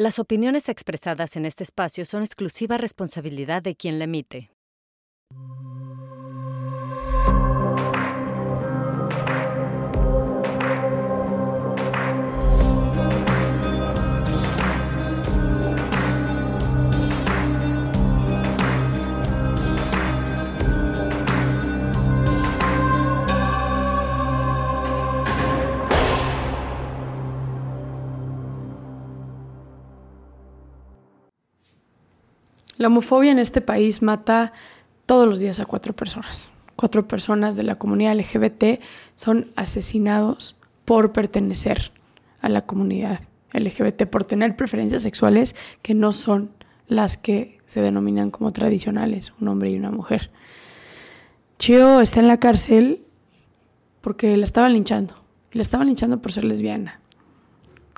Las opiniones expresadas en este espacio son exclusiva responsabilidad de quien la emite. La homofobia en este país mata todos los días a cuatro personas. Cuatro personas de la comunidad LGBT son asesinados por pertenecer a la comunidad LGBT, por tener preferencias sexuales que no son las que se denominan como tradicionales, un hombre y una mujer. Chio está en la cárcel porque la estaban linchando. La estaban linchando por ser lesbiana.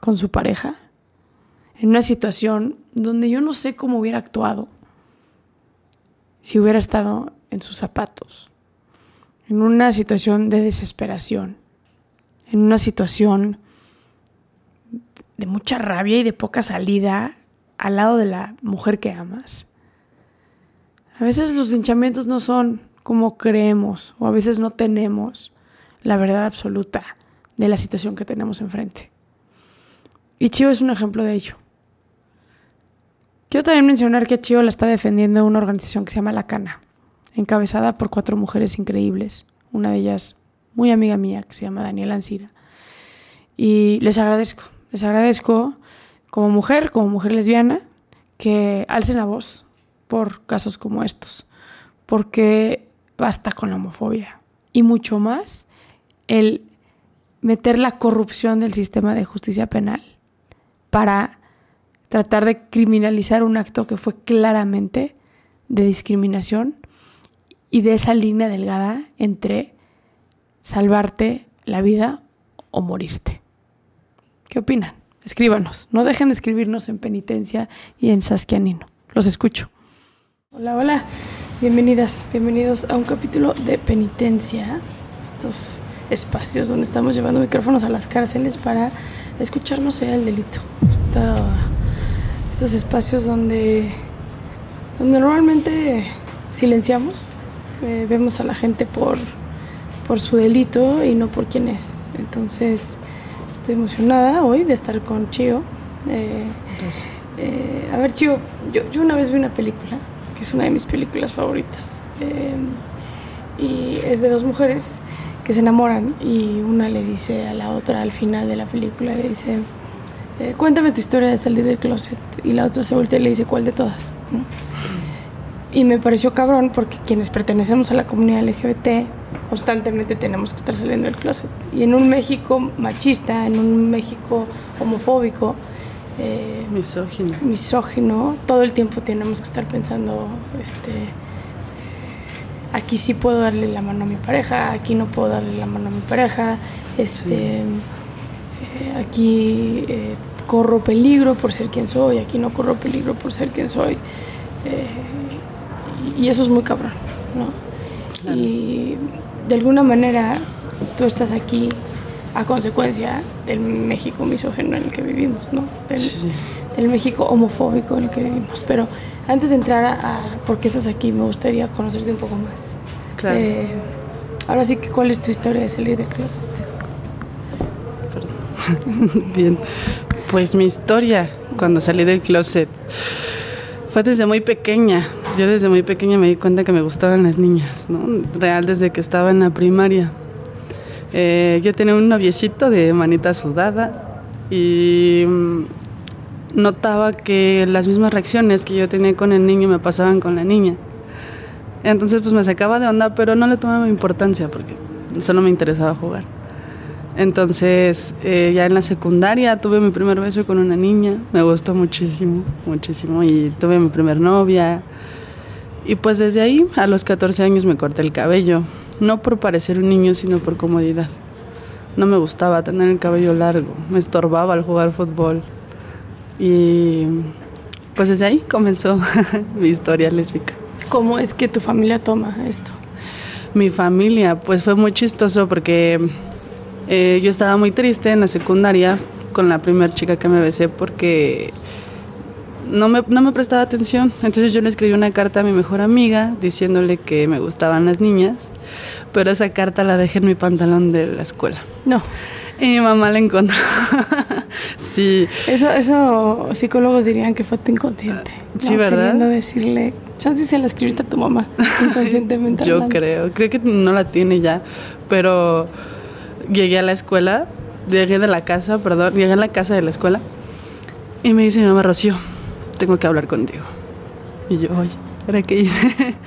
Con su pareja en una situación donde yo no sé cómo hubiera actuado si hubiera estado en sus zapatos, en una situación de desesperación, en una situación de mucha rabia y de poca salida al lado de la mujer que amas. A veces los hinchamientos no son como creemos o a veces no tenemos la verdad absoluta de la situación que tenemos enfrente. Y Chio es un ejemplo de ello. Quiero también mencionar que Chio la está defendiendo una organización que se llama La Cana, encabezada por cuatro mujeres increíbles, una de ellas muy amiga mía, que se llama Daniela Ancira. Y les agradezco, les agradezco como mujer, como mujer lesbiana, que alcen la voz por casos como estos, porque basta con la homofobia y mucho más el meter la corrupción del sistema de justicia penal para tratar de criminalizar un acto que fue claramente de discriminación y de esa línea delgada entre salvarte la vida o morirte. ¿Qué opinan? Escríbanos. No dejen de escribirnos en Penitencia y en Saskianino. Los escucho. Hola, hola. Bienvenidas, bienvenidos a un capítulo de Penitencia. Estos espacios donde estamos llevando micrófonos a las cárceles para escucharnos el delito. Esta estos espacios donde, donde normalmente silenciamos, eh, vemos a la gente por, por su delito y no por quién es. Entonces, estoy emocionada hoy de estar con Chio. Eh, eh, a ver, Chio, yo, yo, una vez vi una película, que es una de mis películas favoritas, y es de dos mujeres que se enamoran y una le dice a la otra al final de la película, le dice, eh, cuéntame tu historia de salir del closet. Y la otra se voltea y le dice, ¿cuál de todas? Y me pareció cabrón porque quienes pertenecemos a la comunidad LGBT constantemente tenemos que estar saliendo del closet. Y en un México machista, en un México homofóbico, eh, misógino. misógino, todo el tiempo tenemos que estar pensando, este, aquí sí puedo darle la mano a mi pareja, aquí no puedo darle la mano a mi pareja, este, eh, aquí eh, corro peligro por ser quien soy, aquí no corro peligro por ser quien soy. Eh, y eso es muy cabrón, ¿no? Y de alguna manera tú estás aquí a consecuencia del México misógeno en el que vivimos, ¿no? Del, México homofóbico en el que vivimos. Pero antes de entrar a, por qué estás aquí, me gustaría conocerte un poco más. Claro. ahora sí que, ¿cuál es tu historia de salir del closet? Bien, pues mi historia cuando salí del closet fue desde muy pequeña. Yo desde muy pequeña me di cuenta que me gustaban las niñas, ¿no? Real desde que estaba en la primaria. Eh, yo tenía un noviecito de manita sudada y mm, notaba que las mismas reacciones que yo tenía con el niño me pasaban con la niña. Entonces pues me sacaba de onda, pero no le tomaba importancia porque solo me interesaba jugar. Entonces, eh, ya en la secundaria tuve mi primer beso con una niña, me gustó muchísimo, muchísimo, y tuve mi primer novia. Y pues desde ahí, a los 14 años me corté el cabello, no por parecer un niño, sino por comodidad. No me gustaba tener el cabello largo, me estorbaba al jugar fútbol. Y pues desde ahí comenzó mi historia lésbica. ¿Cómo es que tu familia toma esto? Mi familia, pues fue muy chistoso porque eh, yo estaba muy triste en la secundaria con la primera chica que me besé porque no me, no me prestaba atención. Entonces yo le escribí una carta a mi mejor amiga diciéndole que me gustaban las niñas, pero esa carta la dejé en mi pantalón de la escuela. No. Y mi mamá la encontró. sí. Eso, eso psicólogos dirían que fue tu inconsciente. Sí, ¿verdad? Queriendo decirle, chance se la escribiste a tu mamá inconscientemente. Yo hablando. creo, creo que no la tiene ya, pero llegué a la escuela, llegué de la casa, perdón, llegué a la casa de la escuela y me dice mi mamá, Rocío, tengo que hablar contigo. Y yo, oye, ¿ahora qué hice?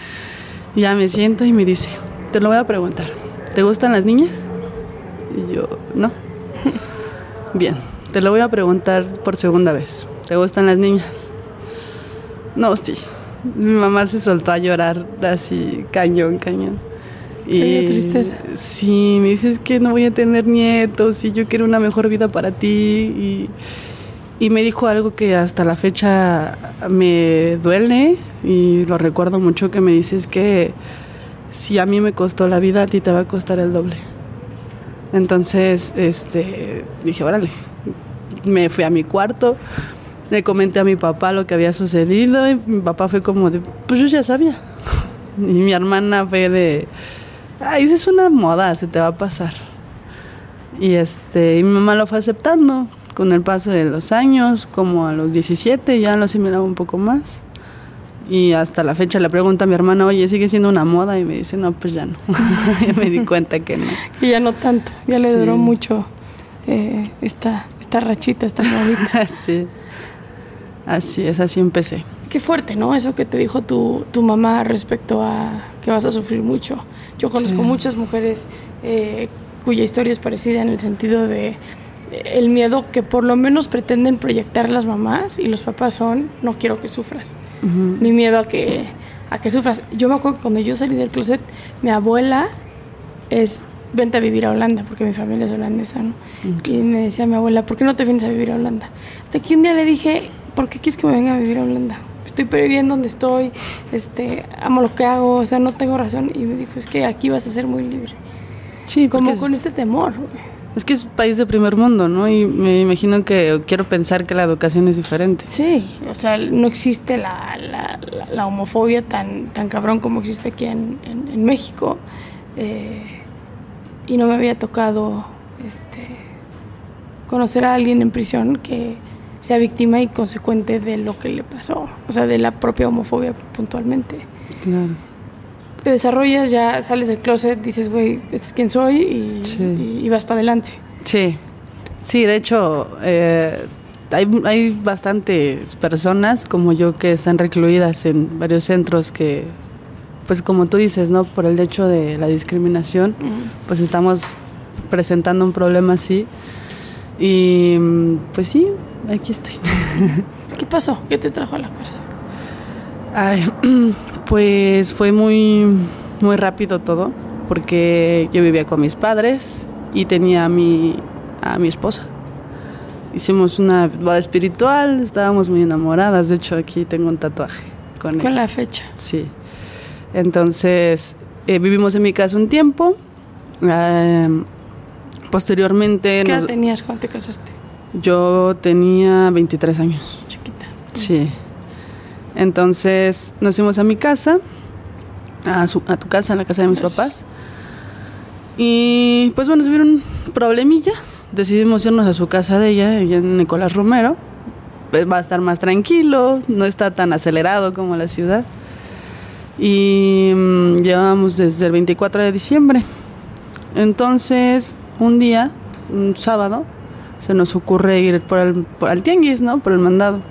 Ya me siento y me dice, te lo voy a preguntar, ¿te gustan las niñas? Y yo, no. Bien, te lo voy a preguntar por segunda vez, ¿te gustan las niñas? No, sí. Mi mamá se soltó a llorar así, cañón, cañón. Te dio tristeza. Sí, me dices que no voy a tener nietos y yo quiero una mejor vida para ti. Y, y me dijo algo que hasta la fecha me duele y lo recuerdo mucho, que me dices que si a mí me costó la vida, a ti te va a costar el doble. Entonces, este, dije, órale, me fui a mi cuarto, le comenté a mi papá lo que había sucedido y mi papá fue como de, pues yo ya sabía. Y mi hermana fue de, ay, esa es una moda, se te va a pasar. Y este, y mi mamá lo fue aceptando con el paso de los años, como a los 17 ya lo asimilaba un poco más. Y hasta la fecha le pregunto a mi hermana, oye, ¿sigue siendo una moda? Y me dice, no, pues ya no. ya me di cuenta que no. Y ya no tanto, ya le Sí. duró mucho eh, esta, esta rachita, esta modita. Así, así es, así empecé. Qué fuerte, ¿no? Eso que te dijo tu, tu mamá respecto a que vas a sufrir mucho. Yo conozco Sí. muchas mujeres eh, cuya historia es parecida en el sentido de eh, el miedo que por lo menos pretenden proyectar las mamás y los papás son no quiero que sufras. Mi miedo a que a que sufras. Yo me acuerdo que cuando yo salí del closet, mi abuela es vente a vivir a Holanda, porque mi familia es holandesa, ¿no? Y me decía mi abuela, ¿por qué no te vienes a vivir a Holanda? Hasta que un día le dije, ¿por qué quieres que me venga a vivir a Holanda? Estoy pero bien donde estoy, este, amo lo que hago, o sea, no tengo razón. Y me dijo, es que aquí vas a ser muy libre. Sí, Como con es, este temor. es que es un país de primer mundo, ¿no? Y me imagino que quiero pensar que la educación es diferente. Sí, o sea, no existe la, la- la- la homofobia tan, tan cabrón como existe aquí en, en- en México. Eh, y no me había tocado este, conocer a alguien en prisión que sea víctima y consecuente de lo que le pasó, o sea, de la propia homofobia puntualmente. Claro. Te desarrollas, ya sales del closet, dices, güey, este es quien soy y, Sí. y- y vas para adelante. Sí, sí, de hecho, eh, hay, hay bastantes personas como yo que están recluidas en varios centros que, pues como tú dices, ¿no? Por el hecho de la discriminación, pues estamos presentando un problema así. Y mm, pues sí, aquí estoy. ¿Qué pasó? ¿Qué te trajo a la cárcel? Ay, pues fue muy, muy rápido todo, porque yo vivía con mis padres y tenía a mi, a mi esposa. Hicimos una boda espiritual, estábamos muy enamoradas, de hecho aquí tengo un tatuaje con él. Con la fecha. Sí. Entonces, eh, vivimos en mi casa un tiempo. eh, posteriormente, ¿Qué edad nos- tenías cuando te casaste? Yo tenía 23 años. Chiquita. Sí. Entonces nos fuimos a mi casa, a, su- a tu casa, a la casa de mis Gracias. papás. Y pues bueno, tuvieron problemillas. Decidimos irnos a su casa de ella, ella Nicolás Romero. Pues va a estar más tranquilo, no está tan acelerado como la ciudad. Y mm, llevábamos desde el 24 de diciembre. Entonces, un día, un sábado, se nos ocurre ir por el, por el tianguis, ¿no? Por el mandado.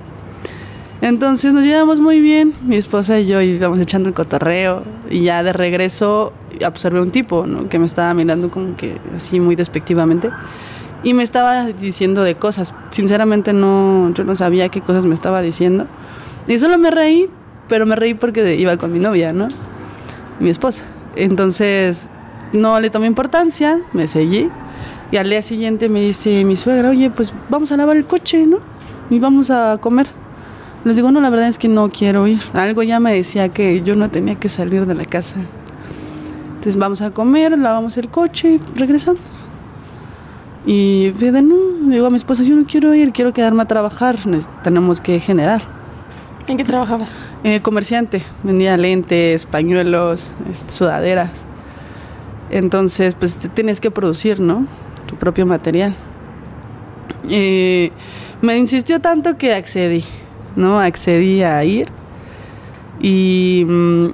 Entonces nos llevamos muy bien, mi esposa y yo íbamos echando el cotorreo y ya de regreso observé un tipo, ¿no? Que me estaba mirando como que así muy despectivamente y me estaba diciendo de cosas. Sinceramente no, yo no sabía qué cosas me estaba diciendo y solo me reí, pero me reí porque iba con mi novia, ¿no? Mi esposa. Entonces no le tomé importancia, me seguí y al día siguiente me dice mi suegra, oye, pues vamos a lavar el coche, ¿no? Y vamos a comer. Les digo, no, la verdad es que no quiero ir. Algo ya me decía que yo no tenía que salir de la casa. Entonces vamos a comer, lavamos el coche y regresamos. Y de no, digo a mi esposa, yo no quiero ir, quiero quedarme a trabajar, tenemos que generar. ¿En qué trabajabas? Eh, comerciante, vendía lentes, pañuelos, sudaderas. Entonces, pues tienes que producir, ¿no? Propio material. Eh, me insistió tanto que accedí, ¿no? Accedí a ir y mm,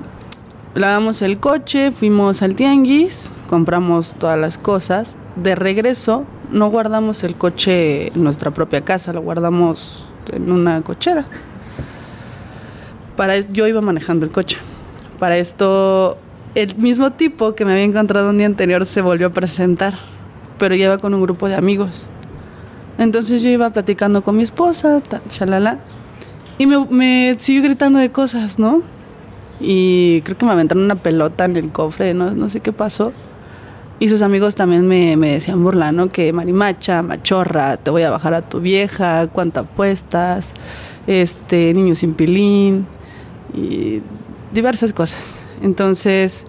lavamos el coche, fuimos al tianguis, compramos todas las cosas. De regreso, no guardamos el coche en nuestra propia casa, lo guardamos en una cochera. Para yo iba manejando el coche. Para esto, el mismo tipo que me había encontrado un día anterior se volvió a presentar, pero ya iba con un grupo de amigos. Entonces yo iba platicando con mi esposa, chalala, y me, me siguió gritando de cosas, ¿no? Y creo que me aventaron una pelota en el cofre, no, no sé qué pasó. Y sus amigos también me, me decían burlando Que marimacha, machorra, te voy a bajar a tu vieja, cuánto apuestas, este, niño sin pilín y diversas cosas. Entonces,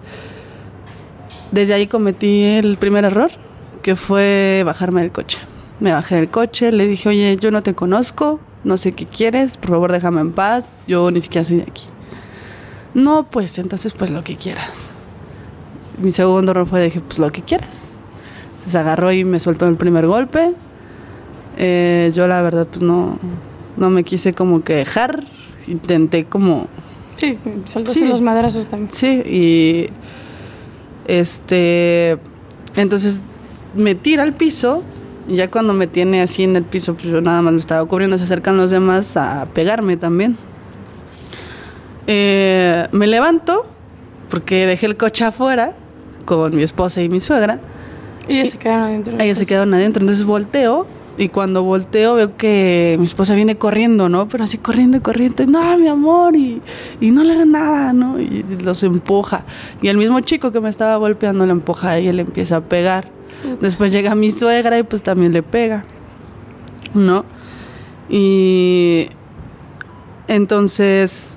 desde ahí cometí el primer error, que fue bajarme del coche. Me bajé del coche, le dije, oye, yo no te conozco, no sé qué quieres, por favor déjame en paz, yo ni siquiera soy de aquí. No, pues entonces pues lo que quieras mi segundo error fue dije, pues lo que quieras. Se agarró y me soltó el primer golpe. Eh, yo la verdad pues no, no me quise como que dejar. Intenté como... Sí, soltaste los madrazos también. Sí, y este... Entonces me tira al piso y ya cuando me tiene así en el piso, pues yo nada más me estaba cubriendo, se acercan los demás a pegarme también. Eh, me levanto porque dejé el coche afuera con mi esposa y mi suegra. Y ellas se quedaron adentro. Ellas se quedaron adentro. Entonces volteo y cuando volteo veo que mi esposa viene corriendo, ¿no? Pero así corriendo y corriendo. No, mi amor, y, y no le haga nada, ¿no? Y los empuja. Y el mismo chico que me estaba golpeando le empuja y él le empieza a pegar. Después llega mi suegra y pues también le pega, ¿no? Y entonces,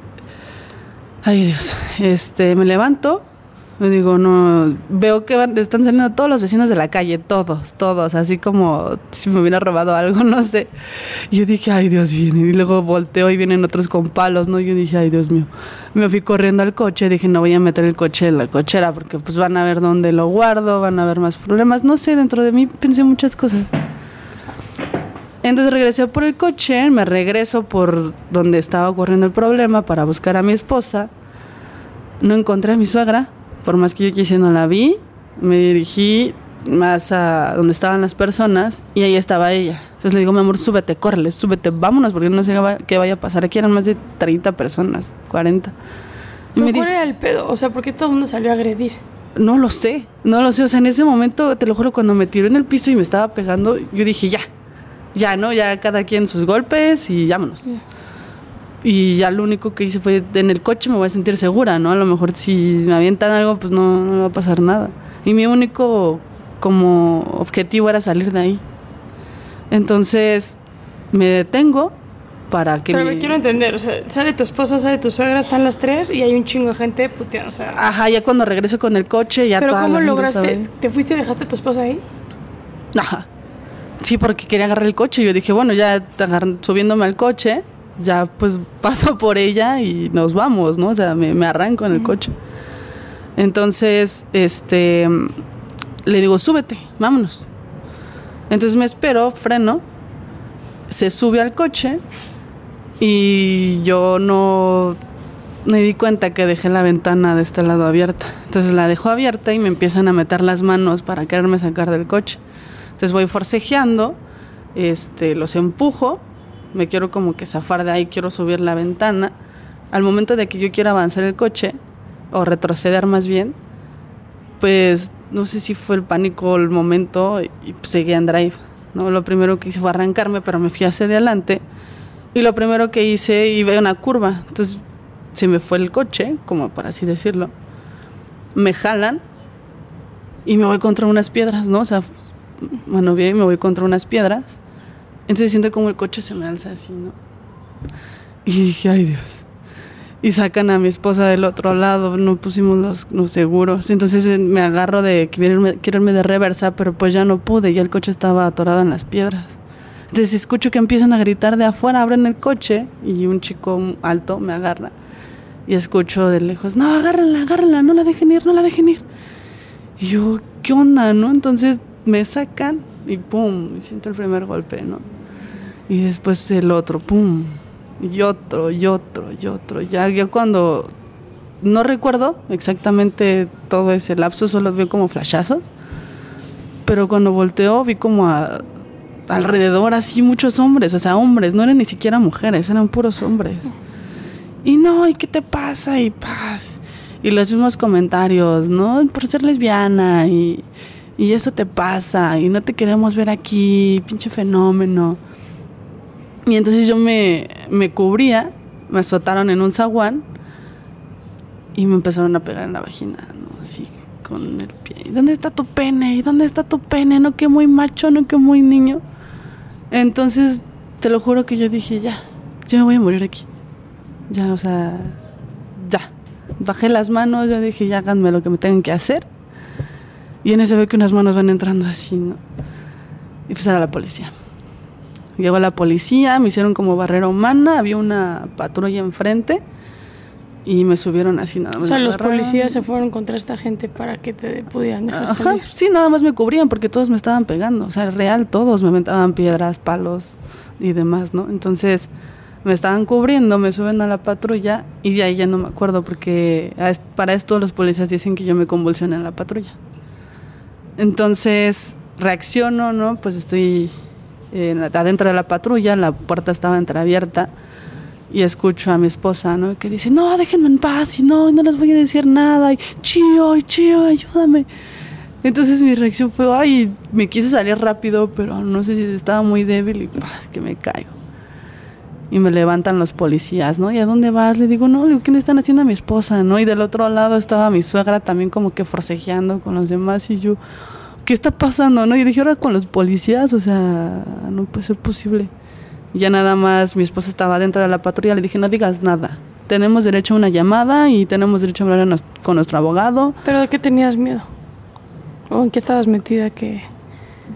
ay Dios, este, me levanto me digo, no, veo que están saliendo todos los vecinos de la calle, todos, todos, así como si me hubiera robado algo, no sé. Y yo dije, ay Dios, viene. Y luego volteo y vienen otros con palos, ¿no? Yo dije, ay Dios mío. Me fui corriendo al coche, dije, no voy a meter el coche en la cochera porque pues van a ver dónde lo guardo, van a ver más problemas. No sé, dentro de mí pensé muchas cosas. Entonces regresé por el coche, me regreso por donde estaba ocurriendo el problema para buscar a mi esposa. No encontré a mi suegra por más que yo quise no la vi, me dirigí más a donde estaban las personas y ahí estaba ella. Entonces le digo, mi amor, súbete, córrele, súbete, vámonos, porque no sé qué vaya a pasar. Aquí eran más de 30 personas, 40. Y me dice, el pedo? O sea, ¿por qué todo el mundo salió a agredir? No lo sé, no lo sé. O sea, en ese momento, te lo juro, cuando me tiró en el piso y me estaba pegando, yo dije, ya, ya, ¿no? Ya cada quien sus golpes y vámonos. Y ya lo único que hice fue en el coche me voy a sentir segura, ¿no? A lo mejor si me avientan algo, pues no, no va a pasar nada. Y mi único como objetivo era salir de ahí. Entonces me detengo para que Pero me... quiero entender, o sea, sale tu esposa, sale tu suegra, están las tres y hay un chingo de gente puteando, o sea... Ajá, ya cuando regreso con el coche ya ¿Pero cómo lograste? ¿Te fuiste y dejaste a tu esposa ahí? Ajá. Sí, porque quería agarrar el coche. Yo dije, bueno, ya subiéndome al coche, ya pues paso por ella y nos vamos, ¿no? O sea, me, arranco en el coche. Entonces, este, le digo, súbete, vámonos. Entonces me espero, freno, se sube al coche y yo no me di cuenta que dejé la ventana de este lado abierta. Entonces la dejo abierta y me empiezan a meter las manos para quererme sacar del coche. Entonces voy forcejeando, este, los empujo me quiero como que zafar de ahí, quiero subir la ventana. Al momento de que yo quiera avanzar el coche, o retroceder más bien, pues no sé si fue el pánico el momento y pues, seguí en drive. ¿no? Lo primero que hice fue arrancarme, pero me fui hacia adelante. Y lo primero que hice, iba a una curva. Entonces se me fue el coche, como por así decirlo. Me jalan y me voy contra unas piedras, ¿no? O sea, bueno, bien, me voy contra unas piedras. Entonces siento como el coche se me alza así, ¿no? Y dije, ay Dios. Y sacan a mi esposa del otro lado, no pusimos los, seguros. Entonces eh, me agarro de quiero irme, de reversa, pero pues ya no pude, ya el coche estaba atorado en las piedras. Entonces escucho que empiezan a gritar de afuera, abren el coche y un chico alto me agarra. Y escucho de lejos, no, agárrenla, agárrenla, no la dejen ir, no la dejen ir. Y yo, ¿qué onda, no? Entonces me sacan y pum, siento el primer golpe, ¿no? Y después el otro, pum, y otro, y otro, y otro. Ya, ya cuando no recuerdo exactamente todo ese lapso, solo vi como flashazos. Pero cuando volteó vi como a, alrededor así muchos hombres, o sea, hombres, no eran ni siquiera mujeres, eran puros hombres. Y no, ¿y qué te pasa? Y paz. Y los mismos comentarios, ¿no? Por ser lesbiana y, y eso te pasa y no te queremos ver aquí, pinche fenómeno. Y entonces yo me, me cubría, me azotaron en un zaguán y me empezaron a pegar en la vagina, ¿no? Así con el pie. ¿Y dónde está tu pene? ¿Y dónde está tu pene? No que muy macho, no que muy niño. Entonces, te lo juro que yo dije, ya, yo me voy a morir aquí. Ya, o sea, ya. Bajé las manos, yo dije, ya háganme lo que me tengan que hacer. Y en ese veo que unas manos van entrando así, ¿no? Y pues era la policía. Llegó la policía, me hicieron como barrera humana, había una patrulla enfrente y me subieron así nada más. O sea, los policías se fueron contra esta gente para que te pudieran dejar Ajá, salir. sí, nada más me cubrían porque todos me estaban pegando. O sea, real, todos me aventaban piedras, palos y demás, ¿no? Entonces me estaban cubriendo, me suben a la patrulla y de ahí ya no me acuerdo porque para esto los policías dicen que yo me convulsioné en la patrulla. Entonces reacciono, ¿no? Pues estoy adentro de la patrulla, la puerta estaba entreabierta y escucho a mi esposa, ¿no? Que dice, no, déjenme en paz y no, no les voy a decir nada y chío, y chío, ayúdame. Entonces mi reacción fue, ay, me quise salir rápido, pero no sé si estaba muy débil y que me caigo. Y me levantan los policías, ¿no? ¿Y a dónde vas? Le digo, no, ¿qué le están haciendo a mi esposa, no? Y del otro lado estaba mi suegra también como que forcejeando con los demás y yo, ¿qué está pasando, no? Y dije, ahora con los policías, o sea, no puede ser posible. Y ya nada más, mi esposa estaba dentro de la patrulla, le dije, no digas nada. Tenemos derecho a una llamada y tenemos derecho a hablar nos- con nuestro abogado. ¿Pero de qué tenías miedo? ¿O en qué estabas metida que...?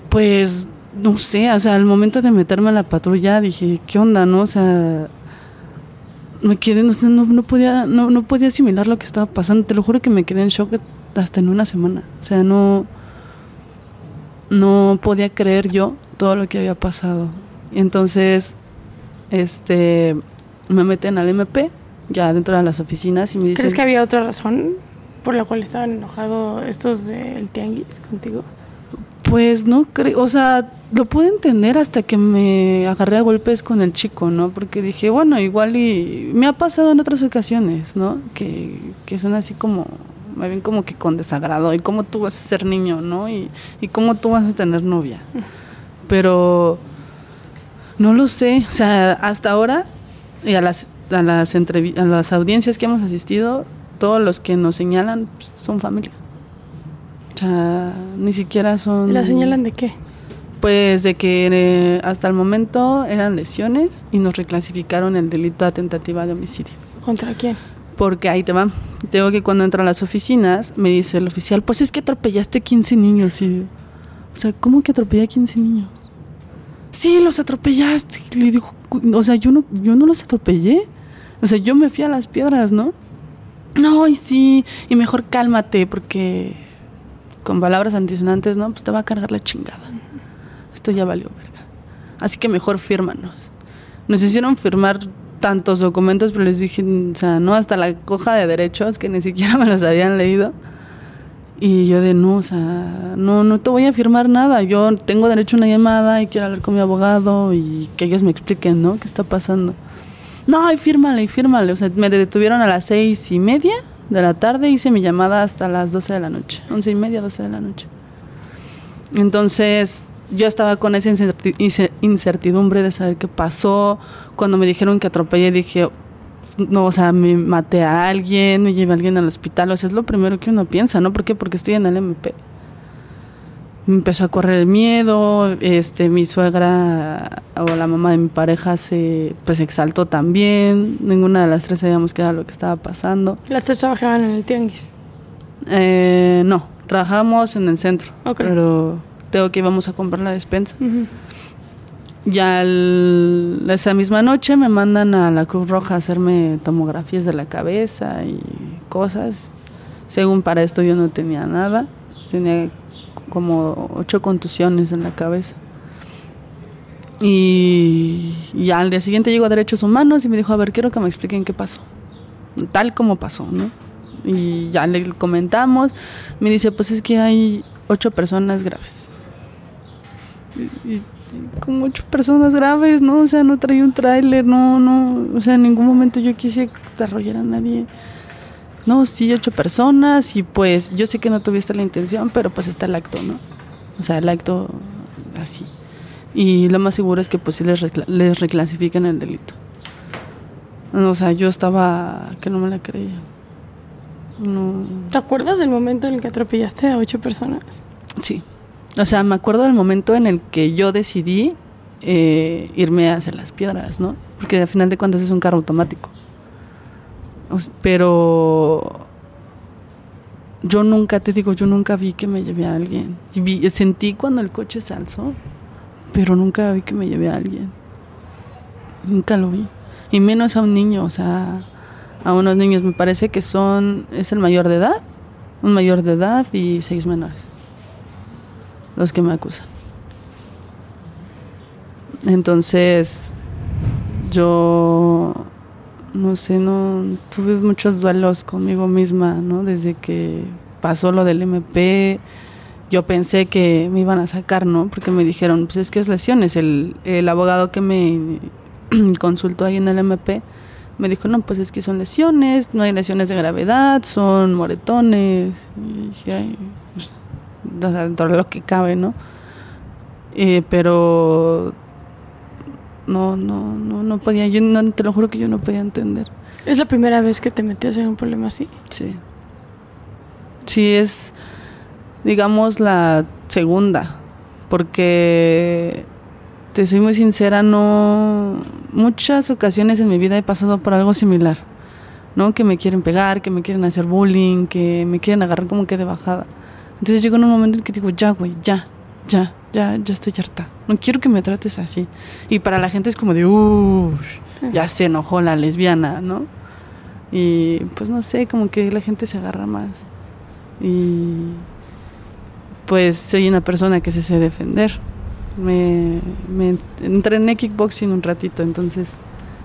Pues, no sé, o sea, al momento de meterme a la patrulla dije, ¿qué onda, no? O sea, me quedé, no sé, no, no podía, no, no podía asimilar lo que estaba pasando. Te lo juro que me quedé en shock hasta en una semana. O sea, no, no podía creer yo todo lo que había pasado. Y entonces, este, me meten al MP, ya dentro de las oficinas y me dicen... ¿Crees que había otra razón por la cual estaban enojados estos del tianguis contigo? Pues no creo, o sea, lo pude entender hasta que me agarré a golpes con el chico, ¿no? Porque dije, bueno, igual y me ha pasado en otras ocasiones, ¿no? Que, que son así como, me ven como que con desagrado, y cómo tú vas a ser niño, ¿no? Y, y cómo tú vas a tener novia. Pero no lo sé, o sea, hasta ahora, y a las, a las, a las audiencias que hemos asistido, todos los que nos señalan pues, son familia. O sea, ni siquiera son... ¿La señalan de qué? Pues de que eh, hasta el momento eran lesiones y nos reclasificaron el delito de tentativa de homicidio. ¿Contra quién? Porque ahí te va. Tengo que cuando entro a las oficinas me dice el oficial, pues es que atropellaste 15 niños. Y, o sea, ¿cómo que atropellé a 15 niños? Sí, los atropellaste. Y Le digo, "Cu- o sea, yo no, yo no los atropellé. O sea, yo me fui a las piedras, ¿no? No, y sí, y mejor cálmate, porque con palabras antisonantes, ¿no? Pues te va a cargar la chingada. Esto ya valió verga. Así que mejor fírmanos. Nos hicieron firmar tantos documentos, pero les dije, o sea, no, hasta la coja de derechos, que ni siquiera me los habían leído. Y yo de no, o sea, no, no te voy a firmar nada. Yo tengo derecho a una llamada y quiero hablar con mi abogado y que ellos me expliquen, ¿no? ¿Qué está pasando? No, y fírmale, y fírmale. O sea, me detuvieron a las seis y media de la tarde, hice mi llamada hasta las doce de la noche. Once y media, doce de la noche. Entonces, yo estaba con esa incerti- ince- incertidumbre de saber qué pasó. Cuando me dijeron que atropellé, dije, no, o sea, me maté a alguien, me llevé a alguien al hospital. O sea, es lo primero que uno piensa, ¿no? ¿Por qué? Porque estoy en el MP. Me empezó a correr el miedo, este, mi suegra o la mamá de mi pareja se pues exaltó también. Ninguna de las tres sabíamos qué era lo que estaba pasando. Las tres trabajaban en el tianguis. Eh, no, trabajamos en el centro, Ok. pero tengo que íbamos a comprar la despensa. Ujú. ya esa misma noche me mandan a la Cruz Roja a hacerme tomografías de la cabeza y cosas. Según para esto yo no tenía nada, tenía como ocho contusiones en la cabeza. Y, ya al día siguiente llego a Derechos Humanos y me dijo, a ver, quiero que me expliquen qué pasó. Tal como pasó, ¿no? Y ya le comentamos. Me dice, pues es que hay ocho personas graves. Y, como ocho personas graves, ¿no? O sea, no traía un tráiler, no, no. O sea, en ningún momento yo quise desarrollar a nadie. No, sí, ocho personas y pues yo sé que no tuviste la intención, pero pues está el acto, ¿no? O sea, el acto así. Y lo más seguro es que pues sí les, les reclasifiquen el delito. O sea, yo estaba que no me la creía. No. ¿Te acuerdas del momento en el que atropellaste a ocho personas? Sí. O sea, me acuerdo del momento en el que yo decidí eh, irme hacia las piedras, ¿no? Porque al final de cuentas es un carro automático. pero yo nunca, te digo, yo nunca vi que me llevé a alguien. sentí cuando el coche se alzó pero nunca vi que me llevé a alguien. Nunca lo vi. Y menos a un niño, o sea, a unos niños. Me parece que son, es el mayor de edad, un mayor de edad y seis menores. Los que me acusan. Entonces, yo, no sé, no, tuve muchos duelos conmigo misma, ¿no? Desde que pasó lo del MP, yo pensé que me iban a sacar, ¿no? Porque me dijeron, pues es que es lesiones. El, el abogado que me consultó ahí en el MP me dijo, no, pues es que son lesiones, no hay lesiones de gravedad, son moretones. Y dije, ay, pues, o sea, dentro de lo que cabe, ¿no? Eh, pero no, no, no, no podía, yo no, te lo juro que yo no podía entender. ¿Es la primera vez que te metías en un problema así? Sí. Sí, es digamos, la segunda, porque te soy muy sincera, no muchas ocasiones en mi vida he pasado por algo similar, ¿no? Que me quieren pegar, que me quieren hacer bullying, que me quieren agarrar como que de bajada. Entonces llego en un momento en que digo, ya, güey, ya, ya, ya, ya estoy harta. No quiero que me trates así. Y para la gente es como de, uff, ya se enojó la lesbiana, ¿no? Y pues no sé, como que la gente se agarra más. Y pues soy una persona que se sé defender. Me, me entrené kickboxing un ratito, entonces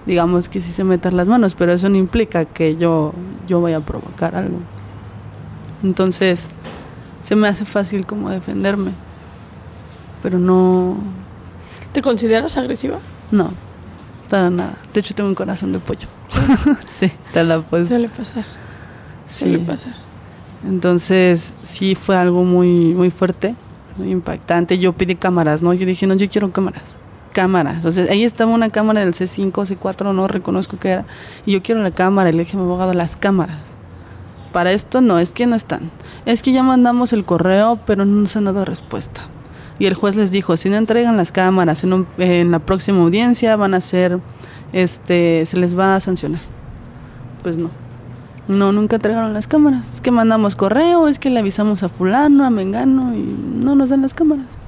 digamos que sí sé meter las manos, pero eso no implica que yo, yo vaya a provocar algo. Entonces se me hace fácil como defenderme, pero no... ¿Te consideras agresiva? No, para nada. De hecho tengo un corazón de pollo. sí, te la puedo. Suele pasar. Suele pasar. Entonces sí fue algo muy, muy fuerte, muy impactante. Yo pedí cámaras, ¿no? Yo dije, no, yo quiero cámaras. Cámaras. Entonces ahí estaba una cámara del C5, C4, no reconozco qué era. Y yo quiero la cámara. Y le dije a mi abogado, las cámaras. Para esto no, es que no están. Es que ya mandamos el correo, pero no nos han dado respuesta. Y el juez les dijo, si no entregan las cámaras en, la próxima audiencia, van a ser, este, se les va a sancionar. Pues no. No, nunca entregaron las cámaras. Es que mandamos correo, es que le avisamos a fulano, a Mengano y no nos dan las cámaras.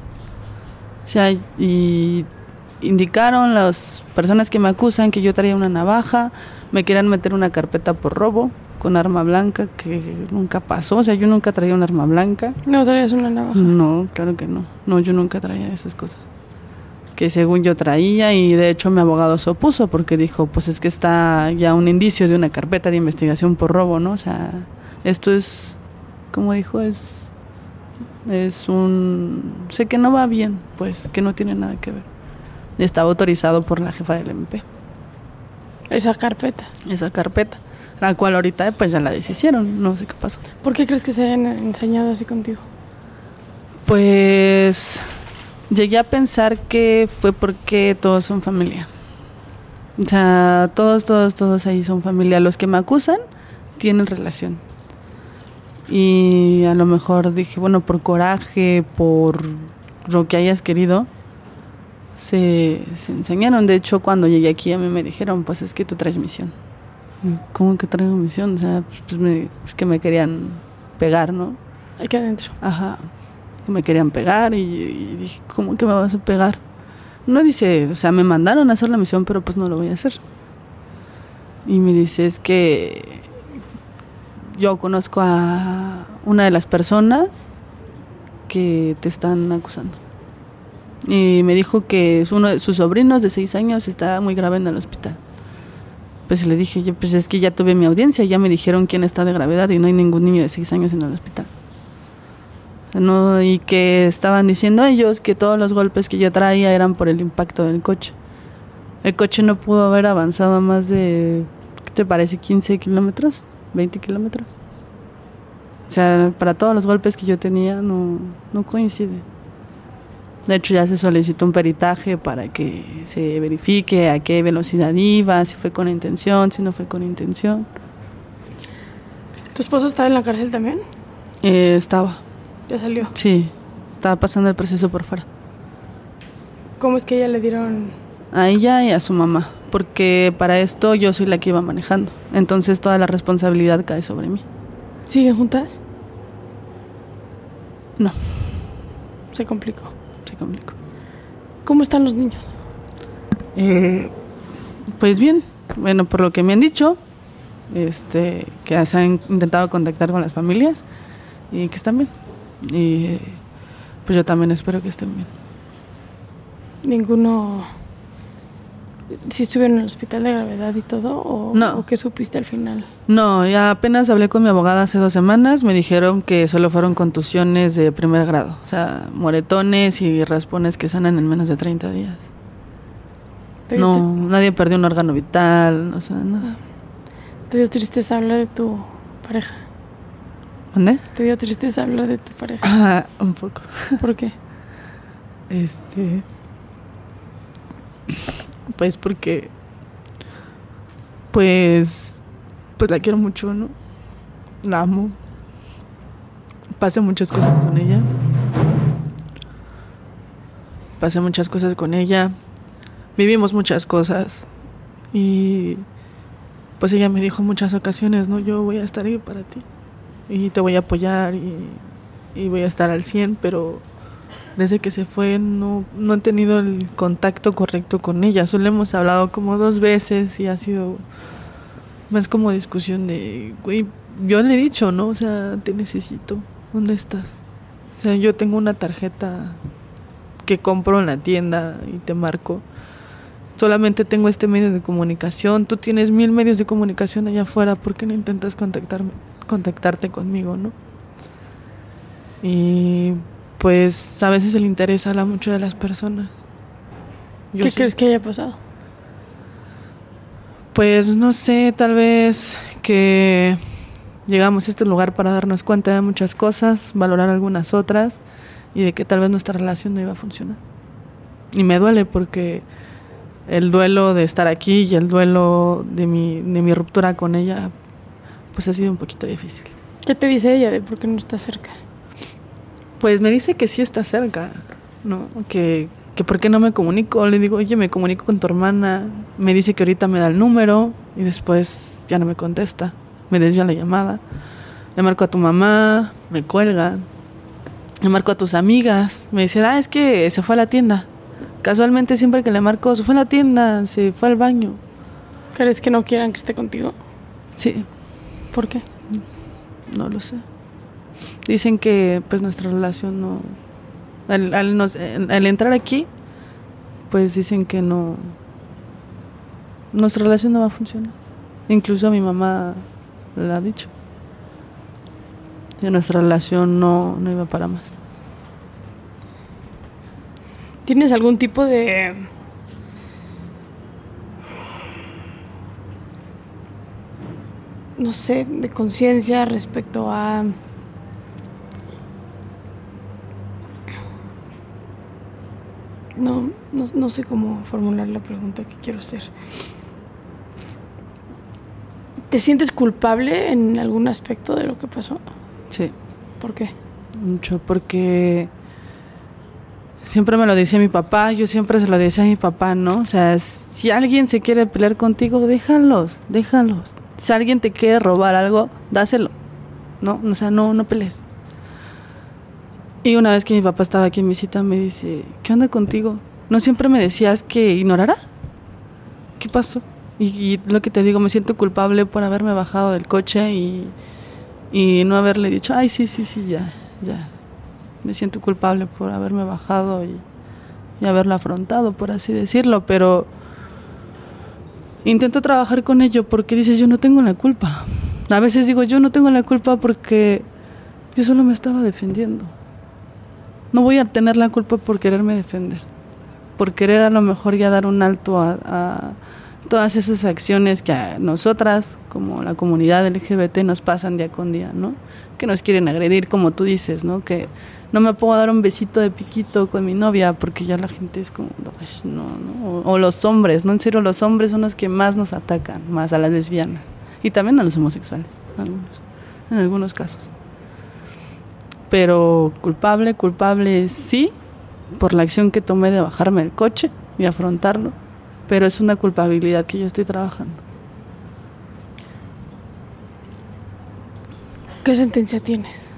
O sea, y indicaron las personas que me acusan que yo traía una navaja, me querían meter una carpeta por robo con arma blanca, que nunca pasó. O sea, yo nunca traía un arma blanca. ¿No traías una navaja? No, claro que no. No, yo nunca traía esas cosas que según yo traía y de hecho mi abogado se opuso porque dijo, pues es que está ya un indicio de una carpeta de investigación por robo, ¿no? O sea, esto es, como dijo, es, es un, sé que no va bien, pues, que no tiene nada que ver. Estaba autorizado por la jefa del MP. Esa carpeta. Esa carpeta, la cual ahorita pues ya la deshicieron, no sé qué pasó. ¿Por qué crees que se hayan enseñado así contigo? Pues llegué a pensar que fue porque todos son familia. O sea, todos, todos, todos ahí son familia. Los que me acusan tienen relación. Y a lo mejor dije, bueno, por coraje, por lo que hayas querido, se, enseñaron. De hecho, cuando llegué aquí a mí me dijeron, pues es que tú traes misión. ¿Cómo que traigo misión? O sea, pues es que me querían pegar, ¿no? Aquí adentro. Ajá me querían pegar y, dije, ¿cómo que me vas a pegar? no dice, o sea, me mandaron a hacer la misión, pero pues no lo voy a hacer. Y me dice, es que yo conozco a una de las personas que te están acusando. Y me dijo que uno de sus sobrinos de seis años está muy grave en el hospital. Pues le dije, yo, pues es que ya tuve mi audiencia, ya me dijeron quién está de gravedad y no hay ningún niño de seis años en el hospital. Y que estaban diciendo ellos que todos los golpes que yo traía eran por el impacto del coche. El coche no pudo haber avanzado a más de, ¿qué te parece? 15 kilómetros, 20 kilómetros. O sea, para todos los golpes que yo tenía no, no coincide. De hecho, ya se solicitó un peritaje para que se verifique a qué velocidad iba, si fue con intención, si no fue con intención. ¿Tu esposo estaba en la cárcel también? Eh, estaba. ¿Ya salió? Sí, estaba pasando el proceso por fuera. ¿Cómo es que ella le dieron...? A ella y a su mamá, porque para esto yo soy la que iba manejando. Entonces toda la responsabilidad cae sobre mí. ¿Siguen juntas? No. Se complicó. ¿Cómo están los niños? Eh, pues bien, bueno, por lo que me han dicho, este, que se han intentado contactar con las familias y que están bien. Y pues yo también espero que estén bien. Ninguno... ¿Si estuvieron en el hospital de gravedad y todo? ¿O, no. ¿O qué supiste al final? No, ya apenas hablé con mi abogada hace dos semanas. Me dijeron que solo fueron contusiones de primer grado. O sea, moretones y raspones que sanan en menos de 30 días. No, nadie perdió un órgano vital, o sea, nada. ¿Te dio tristeza hablar de tu pareja? ¿Dónde? ¿Te dio tristeza hablar de tu pareja? Ah, un poco. ¿Por qué? Este. Pues porque. Pues. Pues la quiero mucho, ¿no? La amo. Pasé muchas cosas con ella. Pasé muchas cosas con ella. Vivimos muchas cosas. Y. Pues ella me dijo muchas ocasiones, ¿no? Yo voy a estar ahí para ti y te voy a apoyar y, voy a estar al 100, pero desde que se fue no, no he tenido el contacto correcto con ella. Solo hemos hablado como dos veces y ha sido más como discusión de, güey, yo le he dicho, ¿no? O sea, te necesito. ¿Dónde estás? O sea, yo tengo una tarjeta que compro en la tienda y te marco. Solamente tengo este medio de comunicación. Tú tienes mil medios de comunicación allá afuera. ¿Por qué no intentas contactarme? contactarte conmigo, ¿no? Y pues a veces el interés habla mucho de las personas. ¿Qué crees que haya pasado? Pues no sé, tal vez que llegamos a este lugar para darnos cuenta de muchas cosas, valorar algunas otras y de que tal vez nuestra relación no iba a funcionar. Y me duele porque el duelo de estar aquí y el duelo de mi, de mi ruptura con ella pues ha sido un poquito difícil. ¿Qué te dice ella de por qué no está cerca? Pues me dice que sí está cerca, ¿no? Que, que por qué no me comunico. Le digo, oye, me comunico con tu hermana. Me dice que ahorita me da el número y después ya no me contesta. Me desvía la llamada. Le marco a tu mamá, me cuelga. Le marco a tus amigas. Me dice, ah, es que se fue a la tienda. Casualmente siempre que le marco, se fue a la tienda, se fue al baño. ¿Crees que no quieran que esté contigo? Sí. ¿Por qué? No lo sé. Dicen que pues nuestra relación no... Al, al, entrar aquí, pues dicen que no... Nuestra relación no va a funcionar. Incluso mi mamá lo ha dicho. Que nuestra relación no, no iba para más. ¿Tienes algún tipo de no sé, de conciencia respecto a... No, no, sé cómo formular la pregunta que quiero hacer. ¿Te sientes culpable en algún aspecto de lo que pasó? Sí. ¿Por qué? Mucho, porque siempre me lo decía mi papá, yo siempre se lo decía a mi papá, ¿no? O sea, si alguien se quiere pelear contigo, déjalos, déjalos si alguien te quiere robar algo, dáselo. No, o sea, no, no pelees. Y una vez que mi papá estaba aquí en mi cita, me dice, ¿qué onda contigo? ¿no siempre me decías que ignorara? ¿Qué pasó? Y, lo que te digo, me siento culpable por haberme bajado del coche y, y no haberle dicho, ay, sí, sí, sí, ya, ya. Me siento culpable por haberme bajado y, y haberlo afrontado, por así decirlo, pero intento trabajar con ello porque dices, yo no tengo la culpa. A veces digo, yo no tengo la culpa porque yo solo me estaba defendiendo. No voy a tener la culpa por quererme defender, por querer a lo mejor ya dar un alto a, todas esas acciones que a nosotras, como la comunidad LGBT, nos pasan día con día, ¿no? Que nos quieren agredir, como tú dices, ¿no? Que no me puedo dar un besito de piquito con mi novia porque ya la gente es como, no, no. O, los hombres, ¿no? En serio, los hombres son los que más nos atacan, más a las lesbianas. Y también a los homosexuales, algunos, en algunos casos. Pero culpable, culpable sí, por la acción que tomé de bajarme del coche y afrontarlo. Pero es una culpabilidad que yo estoy trabajando. ¿Qué sentencia tienes?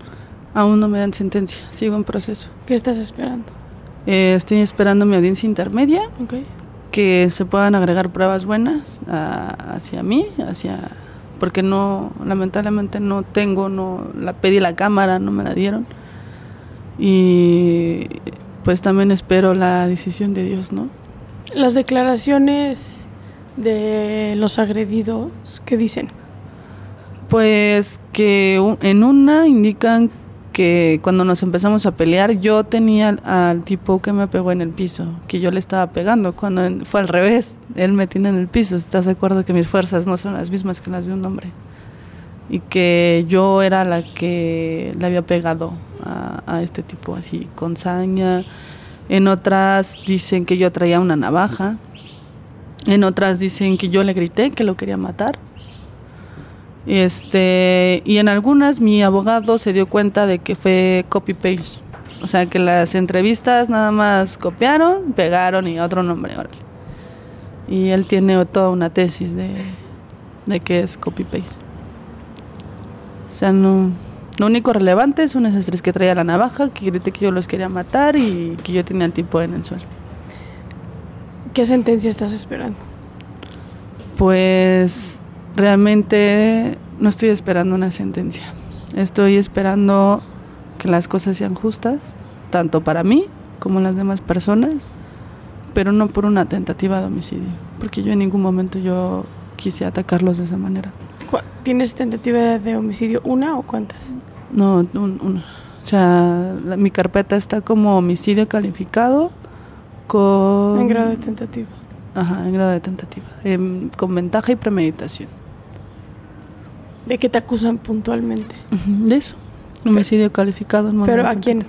Aún no me dan sentencia, sigo en proceso. ¿Qué estás esperando? Eh, estoy esperando mi audiencia intermedia, que se puedan agregar pruebas buenas ah, hacia mí, hacia porque no, lamentablemente no tengo, no la pedí la cámara, no me la dieron. Y pues también espero la decisión de Dios, ¿no? Las declaraciones de los agredidos, ¿qué dicen? Pues que en una indican que cuando nos empezamos a pelear yo tenía al, tipo que me pegó en el piso, que yo le estaba pegando, cuando fue al revés, él me tiene en el piso, ¿estás de acuerdo que mis fuerzas no son las mismas que las de un hombre? Y que yo era la que le había pegado a, a este tipo así, con saña. En otras dicen que yo traía una navaja. En otras dicen que yo le grité que lo quería matar. Este, y en algunas mi abogado se dio cuenta de que fue copy-paste. O sea, que las entrevistas nada más copiaron, pegaron y otro nombre. Y él tiene toda una tesis de, de que es copy-paste. O sea, no, lo único relevante son esas tres que traía la navaja, que grité que yo los quería matar y que yo tenía el tipo en el suelo. ¿Qué sentencia estás esperando? Pues realmente no estoy esperando una sentencia. Estoy esperando que las cosas sean justas, tanto para mí como las demás personas, pero no por una tentativa de homicidio, porque yo en ningún momento yo quise atacarlos de esa manera. ¿Tienes tentativa de homicidio una o cuántas? No, una. O sea, mi carpeta está como homicidio calificado con... En grado de tentativa. Ajá, en grado de tentativa. Em, con ventaja y premeditación. ¿De qué te acusan puntualmente? De eso. Homicidio calificado. En ¿Pero a quién?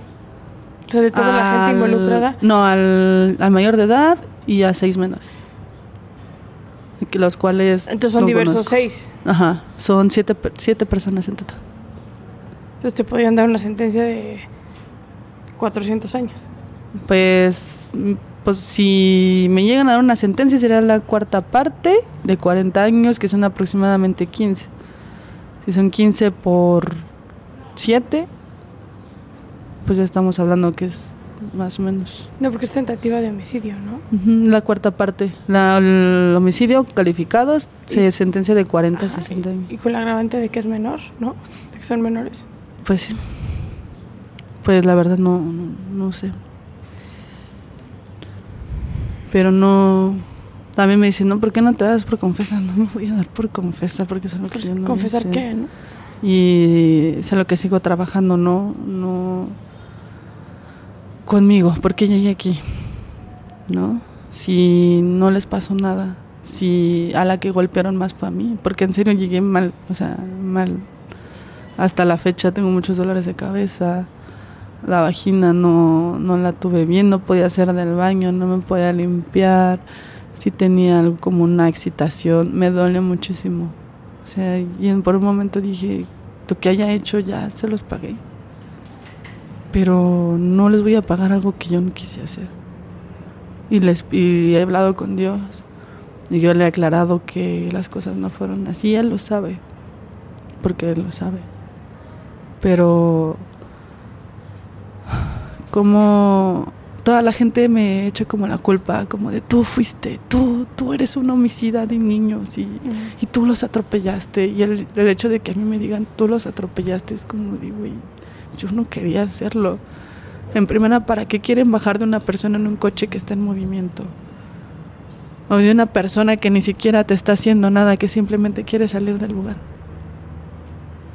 O sea, de toda la gente involucrada. No, al, mayor de edad y a seis menores. Los cuales. Entonces son diversos seis. Ajá, son siete, siete personas en total. Entonces te podrían dar una sentencia de 400 años. Pues, pues si me llegan a dar una sentencia sería la cuarta parte de 40 años, que son aproximadamente 15. Si son 15 por 7, pues ya estamos hablando que es más o menos. No, porque es tentativa de homicidio, ¿no? la cuarta parte. La, el homicidio calificado se sentencia de 40 a 60 años. Y con la agravante de que es menor, ¿no? De que son menores. Pues sí. Pues la verdad no, no, sé. Pero no. También me dicen, no, ¿por qué no te das por confesa? No me voy a dar por confesa porque es algo que pues, yo no ¿Confesar qué? ¿no? Y es algo que sigo trabajando, no, no conmigo, porque llegué aquí, ¿no? Si no les pasó nada, si a la que golpearon más fue a mí, porque en serio llegué mal, o sea, mal. Hasta la fecha tengo muchos dolores de cabeza, la vagina no, no la tuve bien, no podía hacer del baño, no me podía limpiar sí tenía algo como una excitación, me duele muchísimo. O sea, y por un momento dije, lo que haya hecho ya se los pagué. Pero no les voy a pagar algo que yo no quise hacer. Y, les, y he hablado con Dios. Y yo le he aclarado que las cosas no fueron así. Él lo sabe. Porque él lo sabe. Pero... ¿Cómo toda la gente me echa como la culpa, como de tú fuiste, tú, tú eres una homicida de niños y, y tú los atropellaste. Y el, el, hecho de que a mí me digan tú los atropellaste es como de, güey, yo no quería hacerlo. En primera, ¿para qué quieren bajar de una persona en un coche que está en movimiento? O de una persona que ni siquiera te está haciendo nada, que simplemente quiere salir del lugar.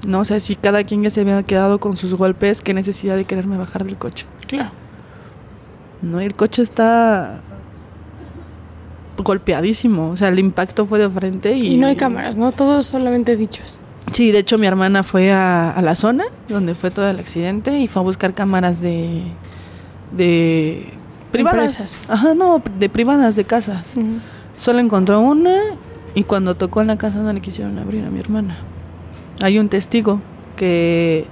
No o sé sea, si cada quien ya se había quedado con sus golpes, qué necesidad de quererme bajar del coche. Claro. No, el coche está golpeadísimo, o sea, el impacto fue de frente y... Y no hay cámaras, ¿no? Todos solamente dichos. Sí, de hecho mi hermana fue a, a, la zona donde fue todo el accidente y fue a buscar cámaras de... de privadas. Empresas. Ajá, no, de privadas, de casas. Uh -huh. Solo encontró una y cuando tocó en la casa no le quisieron abrir a mi hermana. Hay un testigo que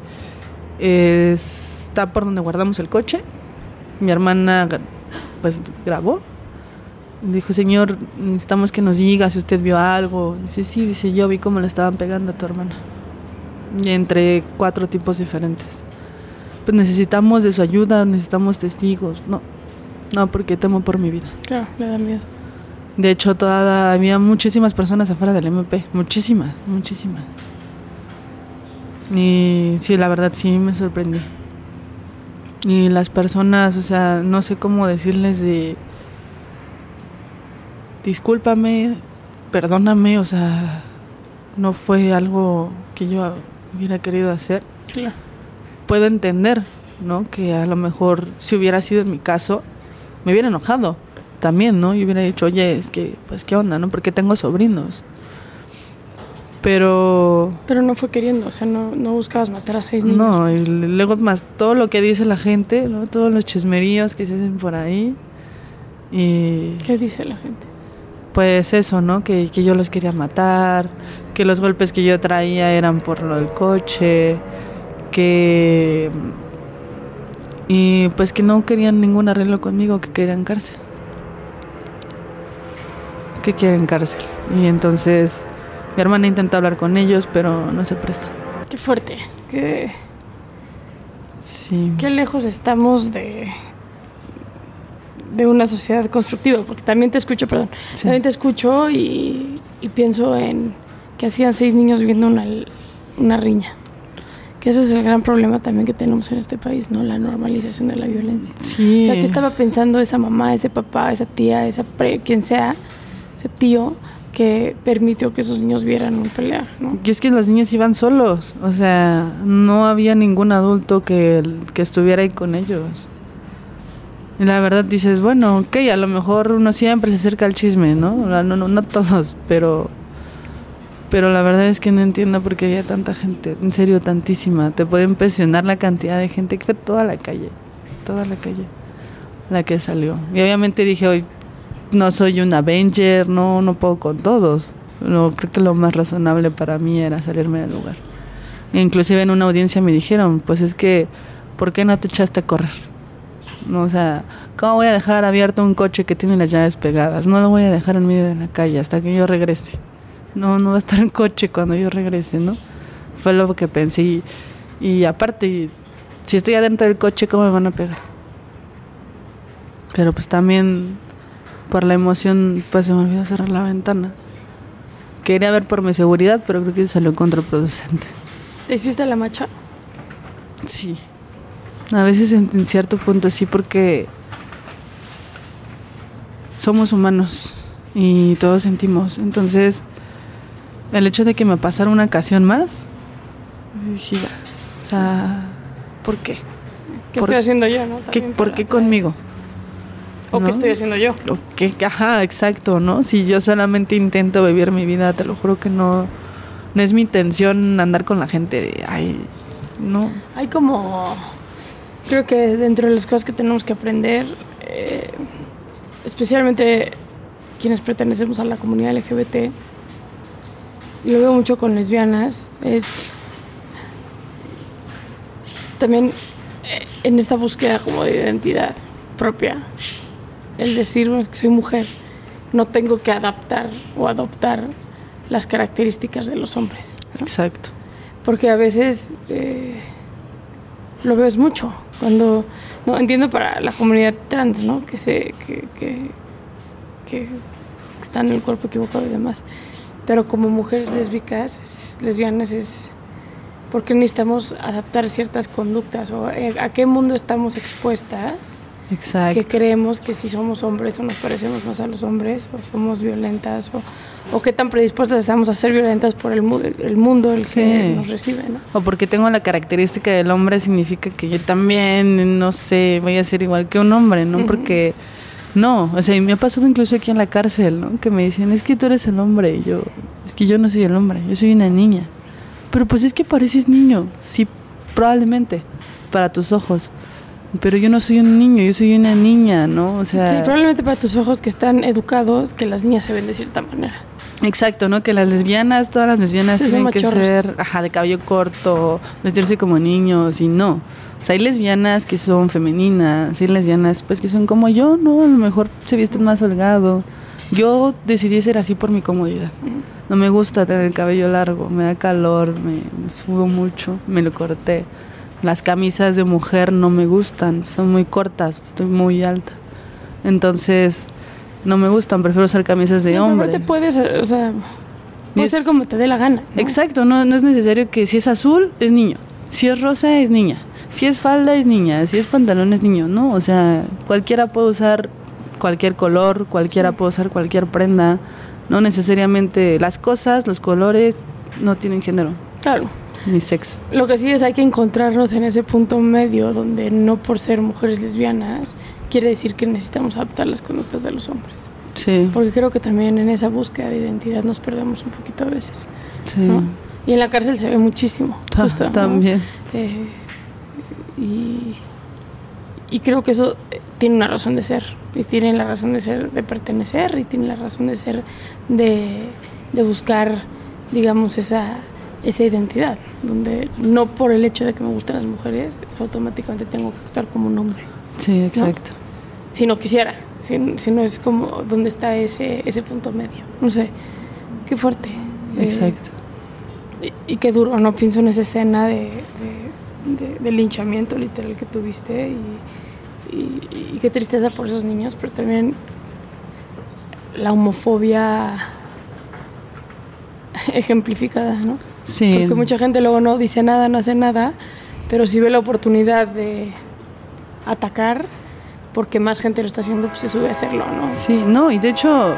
está por donde guardamos el coche. Mi hermana pues grabó. Dijo, señor, necesitamos que nos diga si usted vio algo. Dice, sí, dice, yo vi cómo le estaban pegando a tu hermana. Y entre cuatro tipos diferentes. Pues necesitamos de su ayuda, necesitamos testigos. No, no, porque temo por mi vida. Claro, le da miedo. De hecho, toda, había muchísimas personas afuera del MP. Muchísimas, muchísimas. Y sí, la verdad sí me sorprendí. Y las personas, o sea, no sé cómo decirles de discúlpame, perdóname, o sea, no fue algo que yo hubiera querido hacer. Claro. Puedo entender, ¿no? Que a lo mejor si hubiera sido en mi caso, me hubiera enojado también, ¿no? Y hubiera dicho, oye, es que, pues, ¿qué onda, no? Porque tengo sobrinos. Pero... Pero no fue queriendo, o sea, no, no buscabas matar a seis niños. No, y luego más todo lo que dice la gente, ¿no? Todos los chismeríos que se hacen por ahí. Y... ¿Qué dice la gente? Pues eso, ¿no? Que, que yo los quería matar, que los golpes que yo traía eran por lo del coche, que... Y pues que no querían ningún arreglo conmigo, que querían cárcel. Que quieren cárcel. Y entonces mi hermana intenta hablar con ellos, pero no se presta. Qué fuerte. Qué, Sí. qué lejos estamos de, de una sociedad constructiva, porque también te escucho, perdón, Sí. también te escucho y, y pienso en que hacían seis niños viendo una, una riña. Que ese es el gran problema también que tenemos en este país, ¿no? La normalización de la violencia. Sí. O sea, ¿qué estaba pensando esa mamá, ese papá, esa tía, esa pre, quien sea, ese tío que permitió que esos niños vieran un pelear, ¿no? Y es que los niños iban solos, o sea, no había ningún adulto que, que estuviera ahí con ellos. Y la verdad dices, bueno, ok, a lo mejor uno siempre se acerca al chisme, ¿no? No, no, no todos, pero, pero la verdad es que no entiendo por qué había tanta gente, en serio, tantísima. Te puede impresionar la cantidad de gente que fue toda la calle, toda la calle, la que salió. Y obviamente dije, hoy no soy un Avenger, no, no puedo con todos. No, creo que lo más razonable para mí era salirme del lugar. Inclusive en una audiencia me dijeron, pues es que, ¿por qué no te echaste a correr? No, o sea, ¿cómo voy a dejar abierto un coche que tiene las llaves pegadas? No lo voy a dejar en medio de la calle hasta que yo regrese. No, no va a estar en coche cuando yo regrese, ¿no? Fue lo que pensé. Y, y aparte, si estoy adentro del coche, ¿cómo me van a pegar? Pero pues también por la emoción, pues se me olvidó cerrar la ventana. Quería ver por mi seguridad, pero creo que salió contraproducente. ¿Te hiciste la macha? Sí. A veces en, en cierto punto sí, porque somos humanos y todos sentimos. Entonces, el hecho de que me pasara una ocasión más, dije, "Ya, o sea, ¿por qué? ¿Qué ¿Por- estoy haciendo yo, no? ¿Qué- También ¿Por qué conmigo? ¿O no? qué estoy haciendo yo? ¿O qué? Ajá, exacto, ¿no? Si yo solamente intento vivir mi vida, te lo juro que no, no es mi intención andar con la gente de, ay, no. Hay como... Creo que dentro de las cosas que tenemos que aprender, eh, especialmente quienes pertenecemos a la comunidad LGBT, y lo veo mucho con lesbianas, es también eh, en esta búsqueda como de identidad propia, el decir, bueno, es que soy mujer, no tengo que adaptar o adoptar las características de los hombres. ¿no? Exacto. Porque a veces eh, lo ves mucho Cuando, no, entiendo para la comunidad trans, ¿no? Que se, que, que, que están en el cuerpo equivocado y demás. Pero como mujeres lésbicas, es- lesbianas, es porque necesitamos adaptar ciertas conductas o eh, a qué mundo estamos expuestas Exacto. que creemos que si somos hombres o nos parecemos más a los hombres o somos violentas o, o qué tan predispuestas estamos a ser violentas por el, mu- el mundo el que nos recibe, ¿no? O porque tengo la característica del hombre significa que yo también, no sé, voy a ser igual que un hombre, ¿no? Porque no, o sea, y me ha pasado incluso aquí en la cárcel, ¿no? Que me dicen, es que tú eres el hombre, y yo, es que yo no soy el hombre, yo soy una niña. Pero pues es que pareces niño, sí, probablemente, para tus ojos. Pero yo no soy un niño, yo soy una niña, ¿no? O sea, Sí, probablemente para tus ojos que están educados, que las niñas se ven de cierta manera. Exacto, ¿no? Que las lesbianas, todas las lesbianas Sí, tienen que ser, ajá, de cabello corto, vestirse como niños y no. O sea, hay lesbianas que son femeninas, hay lesbianas pues que son como yo, ¿no? A lo mejor se visten más holgado. Yo decidí ser así por mi comodidad. No me gusta tener el cabello largo, me da calor, me, me sudo mucho, me lo corté. Las camisas de mujer no me gustan, son muy cortas, estoy muy alta. Entonces, no me gustan, prefiero usar camisas de No, hombre. aparte puedes, eh, o sea, puede es- ser como te dé la gana. ¿no? Exacto, no, no es necesario que si es azul es niño, si es rosa es niña, si es falda es niña, si es pantalón es niño, ¿no? O sea, cualquiera puede usar cualquier color, cualquiera puede usar cualquier prenda, no necesariamente las cosas, los colores no tienen género Claro. Ni sexo. Lo que sí es hay que encontrarnos en ese punto medio donde no por ser mujeres lesbianas quiere decir que necesitamos adaptar las conductas de los hombres. Sí, Porque creo que también en esa búsqueda de identidad nos perdemos un poquito a veces. sí. ¿no? Y en la cárcel se ve muchísimo. Ta- justo, ¿no? También. Eh, y, y creo que eso eh, tiene una razón de ser. Y tiene la razón de ser de pertenecer y tiene la razón de ser de, de buscar, digamos, esa, esa identidad. Donde no por el hecho de que me gustan las mujeres, automáticamente tengo que actuar como un hombre. Sí, exacto. Si no quisiera, si, si no es como donde está ese, ese punto medio. No sé, qué fuerte. Eh, Exacto. y, y qué duro, ¿no? Pienso en esa escena de, de, de- de linchamiento literal que tuviste y, y- y qué tristeza por esos niños, pero también la homofobia ejemplificada, ¿no? Sí. Porque mucha gente luego no dice nada, no hace nada, pero si ve la oportunidad de atacar, porque más gente lo está haciendo, pues se sube a hacerlo, ¿no? Sí, no, y de hecho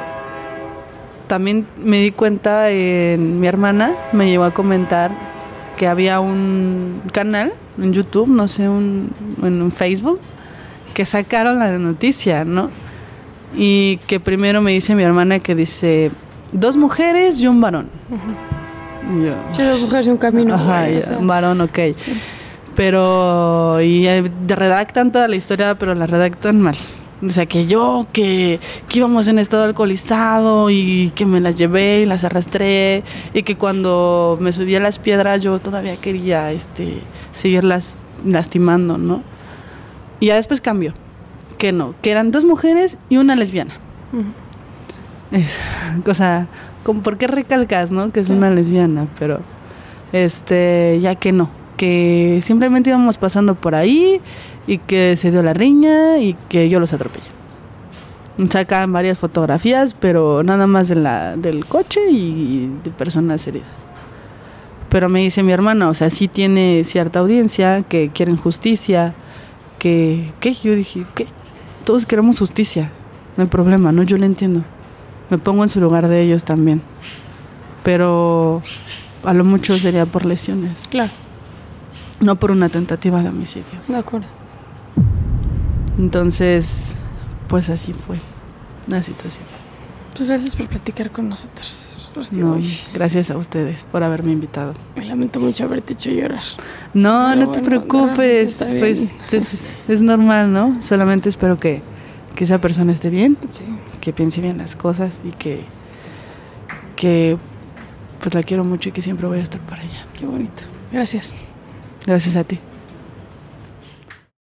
también me di cuenta, en mi hermana me llevó a comentar que había un canal en YouTube, no sé, un, en un Facebook, que sacaron la noticia, ¿no? Y que primero me dice mi hermana que dice, dos mujeres y un varón. Y yo, Sí, dos mujeres y un camino. Ajá, güey, o ya, sea, un varón, ok. sí. Pero, y eh, redactan toda la historia, pero la redactan mal. O sea, que yo, que, que íbamos en estado alcoholizado y que me las llevé y las arrastré y que cuando me subí a las piedras yo todavía quería este, seguirlas lastimando, ¿no? Y ya después cambió, que no, que eran dos mujeres y una lesbiana. Es, o sea, como, ¿por qué recalcas, no? Que es una lesbiana, pero este, ya que no, que simplemente íbamos pasando por ahí y que se dio la riña y que yo los atropellé. Sacan varias fotografías, pero nada más de la, del coche y de personas heridas. Pero me dice mi hermana, o sea, sí tiene cierta audiencia, que quieren justicia, que, ¿qué? Yo dije, ¿qué? Todos queremos justicia, no hay problema, ¿no? Yo lo entiendo. Me pongo en su lugar de ellos también. Pero a lo mucho sería por lesiones, Claro, no por una tentativa de homicidio. de acuerdo. Entonces, pues así fue la situación. Pues gracias por platicar con nosotros. Rocío. No, gracias a ustedes por haberme invitado. me lamento mucho haberte hecho llorar. No, Pero no te bueno, preocupes, pues es, es normal, ¿no? Solamente espero que, que esa persona esté bien, Sí. Que piense bien las cosas y que, que pues la quiero mucho y que siempre voy a estar para ella. Qué bonito. Gracias. Gracias a ti.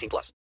18 plus.